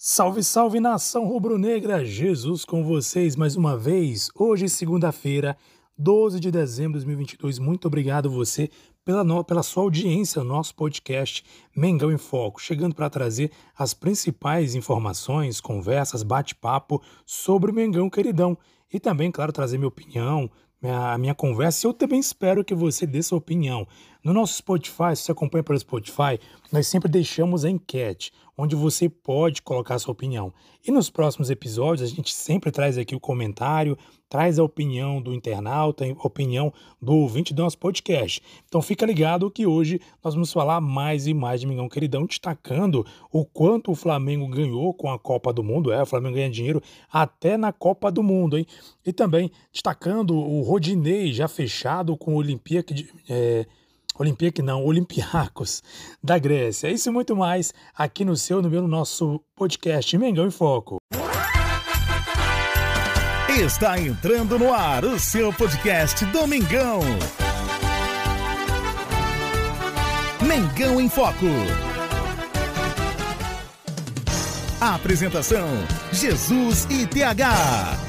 Salve, salve nação rubro-negra! Jesus com vocês mais uma vez. Hoje, segunda-feira, 12 de dezembro de 2022. Muito obrigado você pela, no, pela sua audiência no nosso podcast Mengão em Foco, chegando para trazer as principais informações, conversas, bate-papo sobre o Mengão queridão e também, claro, trazer minha opinião, minha, minha conversa. Eu também espero que você dê sua opinião. No nosso Spotify, se você acompanha pelo Spotify, nós sempre deixamos a enquete, onde você pode colocar sua opinião. E nos próximos episódios, a gente sempre traz aqui o comentário, traz a opinião do internauta, a opinião do ouvinte do nosso podcast. Então fica ligado que hoje nós vamos falar mais e mais de Mingão Queridão, destacando o quanto o Flamengo ganhou com a Copa do Mundo. É, o Flamengo ganha dinheiro até na Copa do Mundo, hein? E também destacando o Rodinei já fechado com o Olympique de, é, Olympique não, Olympiacos da Grécia. Isso e muito mais aqui no seu, no meu, no nosso podcast Mengão em Foco. Está entrando no ar o seu podcast Domingão. Mengão em Foco. Apresentação: Jesus e TH.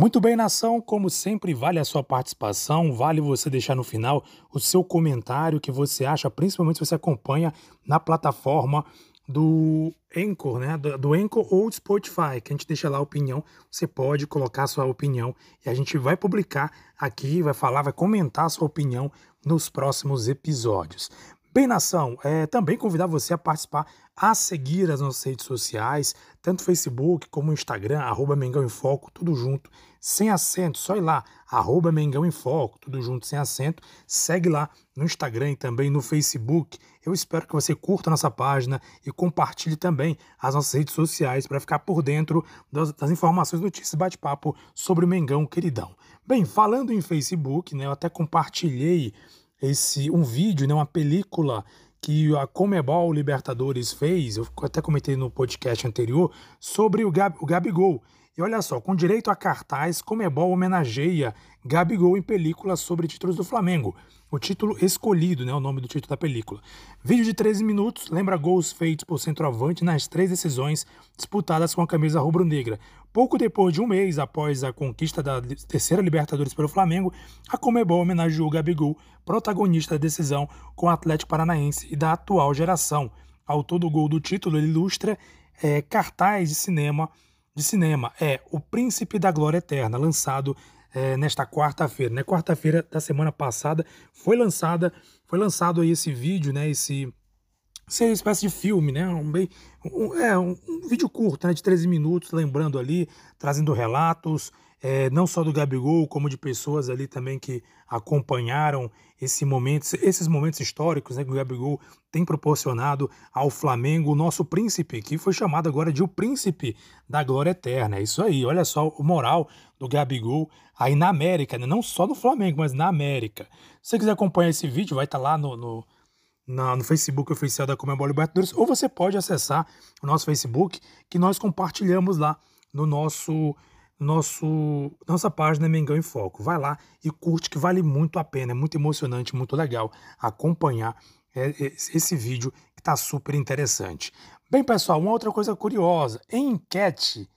Muito bem, nação, como sempre, vale a sua participação, vale você deixar no final o seu comentário que você acha, principalmente se você acompanha na plataforma do Anchor, né? Do, do Anchor ou do Spotify, que a gente deixa lá a opinião. Você pode colocar a sua opinião e a gente vai publicar aqui, vai falar, vai comentar a sua opinião nos próximos episódios. Bem, nação, é, também convidar você a participar, a seguir as nossas redes sociais, tanto Facebook como Instagram, arroba Mengão em Foco, tudo junto, sem acento, só ir lá, arroba Mengão em Foco, tudo junto, sem acento, segue lá no Instagram e também no Facebook. Eu espero que você curta a nossa página e compartilhe também as nossas redes sociais para ficar por dentro das, das informações, notícias, bate-papo sobre o Mengão queridão. Bem, falando em Facebook, né, eu até compartilhei esse um vídeo, né, uma película que a Comebol Libertadores fez, eu até comentei no podcast anterior, sobre o, Gab, o Gabigol. E olha só, com direito a cartaz, Comebol homenageia Gabigol em película sobre títulos do Flamengo. O título escolhido, né, o nome do título da película. Vídeo de 13 minutos lembra gols feitos por centroavante nas três decisões disputadas com a camisa rubro-negra. Pouco depois de um mês após a conquista da terceira Libertadores pelo Flamengo, a Comebol homenageou Gabigol, protagonista da decisão com o Atlético Paranaense e da atual geração. Autor do gol do título, ilustra é, cartaz de cinema de cinema é O Príncipe da Glória Eterna, lançado é, nesta quarta-feira. Né? Quarta-feira da semana passada foi lançada, foi lançado aí esse vídeo, né? Esse ser uma espécie de filme, né? Um, um, é, um, um, vídeo curto, né? De 13 minutos, lembrando ali, trazendo relatos, é, não só do Gabigol, como de pessoas ali também que acompanharam esse momento, esses momentos históricos né, que o Gabigol tem proporcionado ao Flamengo, o nosso príncipe, que foi chamado agora de o príncipe da glória eterna. É isso aí, olha só o moral do Gabigol aí na América, né? não só no Flamengo, mas na América. Se você quiser acompanhar esse vídeo, vai estar tá lá no, no na, no Facebook oficial da Comebol Libertadores, ou você pode acessar o nosso Facebook, que nós compartilhamos lá no nosso nosso nossa página Mengão em Foco. Vai lá e curte que vale muito a pena, é muito emocionante, muito legal acompanhar é, esse vídeo que está super interessante. Bem, pessoal, uma outra coisa curiosa: em enquete,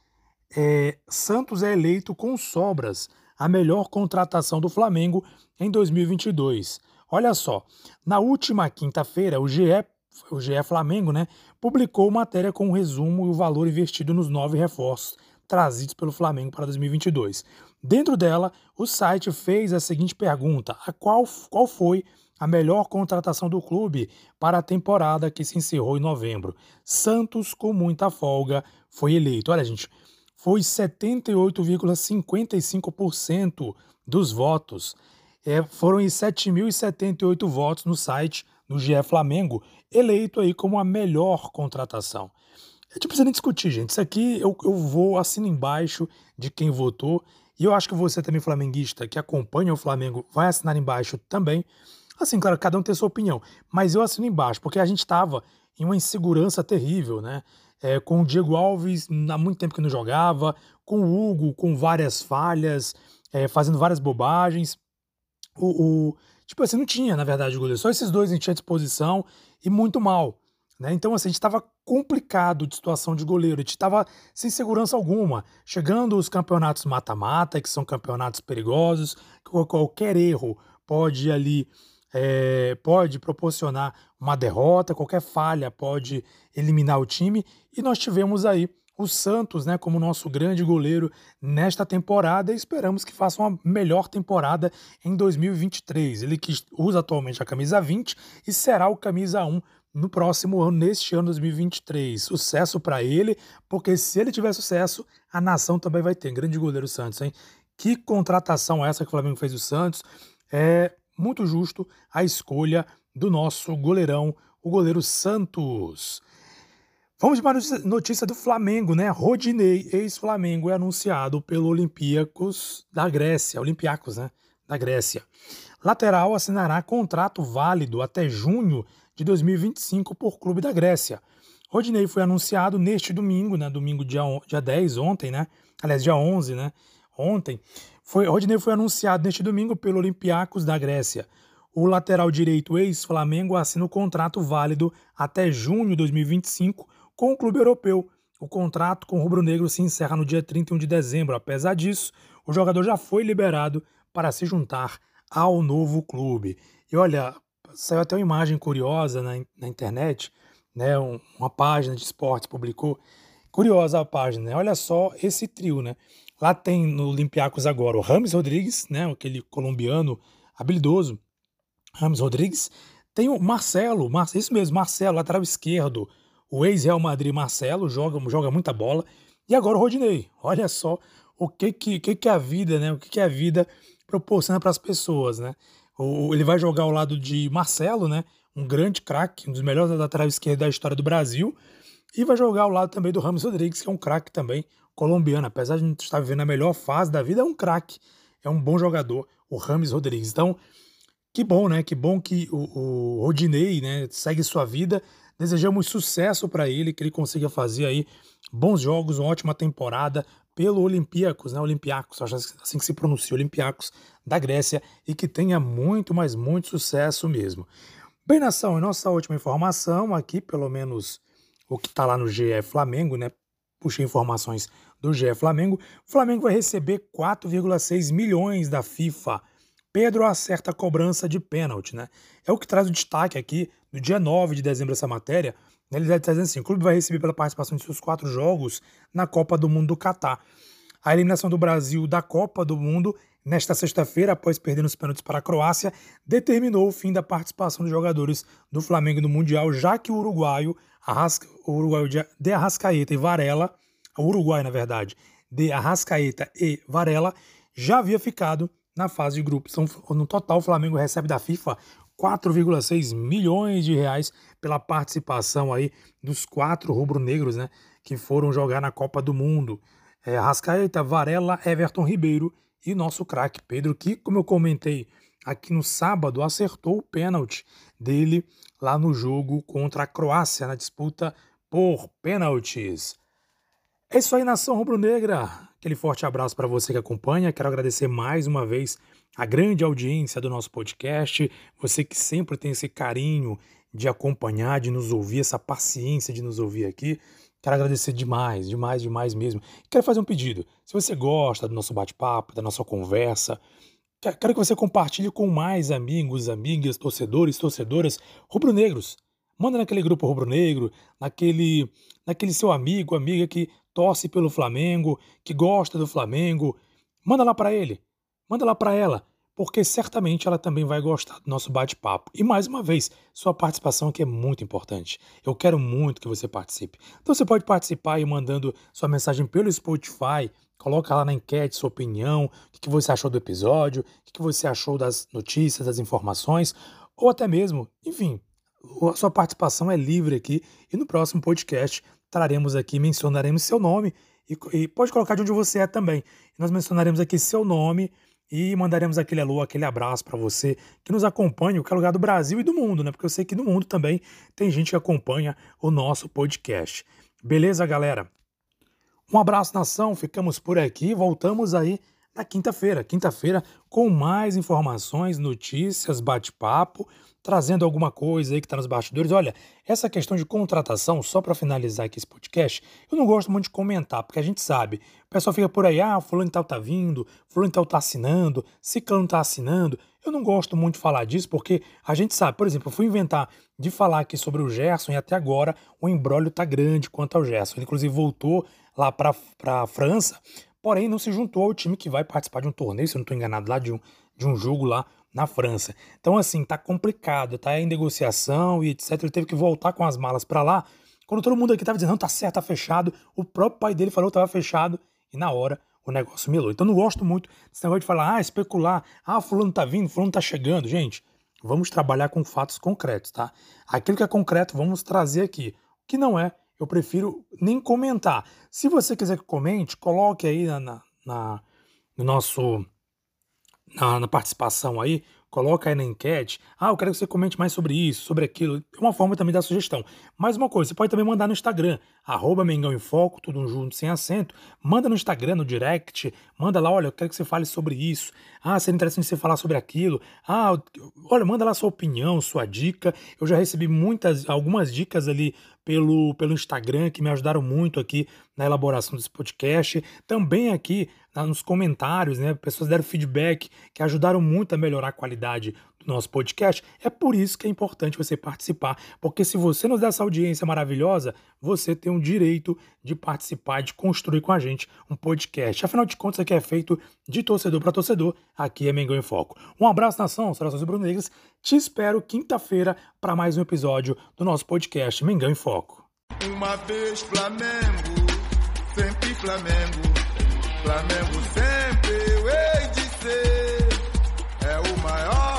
é, Santos é eleito com sobras a melhor contratação do Flamengo em 2022. Olha só, na última quinta-feira, o GE, o GE Flamengo né, publicou matéria com o um resumo e o valor investido nos nove reforços trazidos pelo Flamengo para 2022. Dentro dela, o site fez a seguinte pergunta: a qual, qual foi a melhor contratação do clube para a temporada que se encerrou em novembro? Santos, com muita folga, foi eleito. Olha, gente, foi 78,55% dos votos. É, foram 7.078 votos no site, no GE Flamengo, eleito aí como a melhor contratação. A gente precisa nem discutir, gente. Isso aqui eu, eu vou, assino embaixo de quem votou. E eu acho que você também, flamenguista, que acompanha o Flamengo, vai assinar embaixo também. Assim, claro, cada um tem sua opinião. Mas eu assino embaixo, porque a gente estava em uma insegurança terrível, né? É, com o Diego Alves, há muito tempo que não jogava, com o Hugo, com várias falhas, é, fazendo várias bobagens. O, o, tipo assim, não tinha, na verdade, goleiro. Só esses dois a gente tinha disposição e muito mal. Né? Então, assim, a gente estava complicado de situação de goleiro, a gente estava sem segurança alguma. Chegando os campeonatos mata-mata, que são campeonatos perigosos, que qualquer erro pode ali é, pode proporcionar uma derrota, qualquer falha pode eliminar o time. E nós tivemos aí o Santos né, como nosso grande goleiro nesta temporada e esperamos que faça uma melhor temporada em 2023. Ele que usa atualmente a camisa 20 e será o camisa 1 no próximo ano, neste ano 2023. Sucesso para ele, porque se ele tiver sucesso, a nação também vai ter. Grande goleiro Santos, hein? Que contratação essa que o Flamengo fez o Santos. É muito justo a escolha do nosso goleirão, o goleiro Santos. Vamos para a notícia do Flamengo, né? Rodinei, ex-Flamengo, é anunciado pelo Olympiacos da Grécia, Olympiacos, né? Da Grécia. Lateral assinará contrato válido até junho de 2025 por clube da Grécia. Rodinei foi anunciado neste domingo, né? Domingo dia, dia 10, ontem, né? Aliás, dia 11, né? Ontem. Foi, Rodinei foi anunciado neste domingo pelo Olympiacos da Grécia. O lateral direito ex-Flamengo assina o contrato válido até junho de 2025 com o clube europeu. O contrato com o rubro-negro se encerra no dia 31 de dezembro. Apesar disso, o jogador já foi liberado para se juntar ao novo clube. E olha, saiu até uma imagem curiosa na, na internet, né? Um, uma página de esportes publicou. Curiosa a página, né? Olha só esse trio, né? Lá tem no Olympiacos agora o Rames Rodrigues, né? Aquele colombiano habilidoso. Rames Rodrigues. Tem o Marcelo, Mar isso mesmo, Marcelo, lateral esquerdo. O ex-Real Madrid Marcelo joga, joga muita bola. E agora o Rodinei. Olha só o que que, que, que a vida, né? O que, que a vida proporciona para as pessoas, né? O, ele vai jogar ao lado de Marcelo, né? Um grande craque, um dos melhores laterais esquerdos da história do Brasil. E vai jogar ao lado também do Ramos Rodrigues, que é um craque também colombiano. Apesar de gente estar vivendo a melhor fase da vida, é um craque, é um bom jogador, o Rames Rodrigues. Então, que bom, né? Que bom que o, o Rodinei né, segue sua vida. Desejamos sucesso para ele, que ele consiga fazer aí bons jogos, uma ótima temporada, pelo Olympiacos, né? Olympiacos, acho assim que se pronuncia, Olympiacos da Grécia, e que tenha muito, mas muito sucesso mesmo. Bem, nação, em nossa última informação, aqui, pelo menos o que está lá no GE Flamengo, né? Puxei informações do GE Flamengo. O Flamengo vai receber 4,6 milhões da FIFA. Pedro acerta a cobrança de pênalti, né? É o que traz o destaque aqui no dia 9 de dezembro essa matéria, ele está dizendo assim: o clube vai receber pela participação de seus quatro jogos na Copa do Mundo do Catar. A eliminação do Brasil da Copa do Mundo nesta sexta-feira, após perder nos pênaltis para a Croácia, determinou o fim da participação dos jogadores do Flamengo no Mundial, já que o uruguaio, Arrasca, o uruguaio de Arrascaeta e Varela, o Uruguai, na verdade, de Arrascaeta e Varela, já havia ficado na fase de grupos. Então, no total, o Flamengo recebe da FIFA 4,6 milhões de reais pela participação aí dos quatro rubro-negros, né, que foram jogar na Copa do Mundo. É, Rascaeta, Varela, Everton Ribeiro e nosso craque Pedro, que, como eu comentei aqui no sábado, acertou o pênalti dele lá no jogo contra a Croácia, na disputa por pênaltis. É isso aí, nação rubro-negra. Aquele forte abraço para você que acompanha. Quero agradecer mais uma vez a grande audiência do nosso podcast, você que sempre tem esse carinho de acompanhar, de nos ouvir, essa paciência de nos ouvir aqui. Quero agradecer demais, demais, demais mesmo. Quero fazer um pedido. Se você gosta do nosso bate-papo, da nossa conversa, quero que você compartilhe com mais amigos, amigas, torcedores, torcedoras rubro-negros. Manda naquele grupo rubro-negro, naquele, naquele seu amigo, amiga que torce pelo Flamengo, que gosta do Flamengo. Manda lá para ele. Manda lá para ela, porque certamente ela também vai gostar do nosso bate-papo. E mais uma vez, sua participação aqui é muito importante. Eu quero muito que você participe. Então você pode participar e mandando sua mensagem pelo Spotify. Coloca lá na enquete sua opinião, o que você achou do episódio, o que você achou das notícias, das informações, ou até mesmo, enfim, a sua participação é livre aqui e no próximo podcast traremos aqui, mencionaremos seu nome e, e pode colocar de onde você é também. Nós mencionaremos aqui seu nome e mandaremos aquele alô, aquele abraço para você que nos acompanha, que é lugar do Brasil e do mundo, né? Porque eu sei que no mundo também tem gente que acompanha o nosso podcast. Beleza, galera? Um abraço, nação. Ficamos por aqui. Voltamos aí na quinta-feira. Quinta-feira com mais informações, notícias, bate-papo, trazendo alguma coisa aí que está nos bastidores. Olha, essa questão de contratação, só para finalizar aqui esse podcast, eu não gosto muito de comentar, porque a gente sabe, o pessoal fica por aí, ah, fulano tal tá vindo, fulano tal tá assinando, ciclano tá assinando. Eu não gosto muito de falar disso, porque a gente sabe, por exemplo, eu fui inventar de falar aqui sobre o Gerson e até agora o embrólio tá grande quanto ao Gerson. Ele inclusive voltou lá para a França, porém não se juntou ao time que vai participar de um torneio, se eu não estou enganado, lá de um, de um jogo lá na França. Então, assim, tá complicado, tá em negociação e etc. Ele teve que voltar com as malas para lá. Quando todo mundo aqui tava dizendo, não, tá certo, tá fechado, o próprio pai dele falou que tava fechado e na hora o negócio melou. Então, não gosto muito desse negócio de falar, ah, especular, ah, fulano tá vindo, fulano tá chegando. Gente, vamos trabalhar com fatos concretos, tá? Aquilo que é concreto, vamos trazer aqui. O que não é, eu prefiro nem comentar. Se você quiser que comente, coloque aí na, na, na no nosso na, na, participação aí, coloca aí na enquete. Ah, eu quero que você comente mais sobre isso, sobre aquilo. É uma forma também da sugestão. Mais uma coisa, você pode também mandar no Instagram, arroba Mengão em Foco, tudo junto, sem acento. Manda no Instagram, no direct, manda lá, olha, eu quero que você fale sobre isso. Ah, seria interessante você falar sobre aquilo. Ah, olha, manda lá sua opinião, sua dica. Eu já recebi muitas, algumas dicas ali pelo, pelo Instagram que me ajudaram muito aqui na elaboração desse podcast. Também aqui nos comentários, né? Pessoas deram feedback que ajudaram muito a melhorar a qualidade do nosso podcast. É por isso que é importante você participar, porque se você nos dá essa audiência maravilhosa, você tem o direito de participar, de construir com a gente um podcast. Afinal de contas, aqui é feito de torcedor para torcedor, aqui é Mengão em Foco. Um abraço, nação, saudações Bruno Negras. Te espero quinta-feira para mais um episódio do nosso podcast Mengão em Foco. Uma vez Flamengo, sempre Flamengo, Flamengo sempre eu hei de ser. É o maior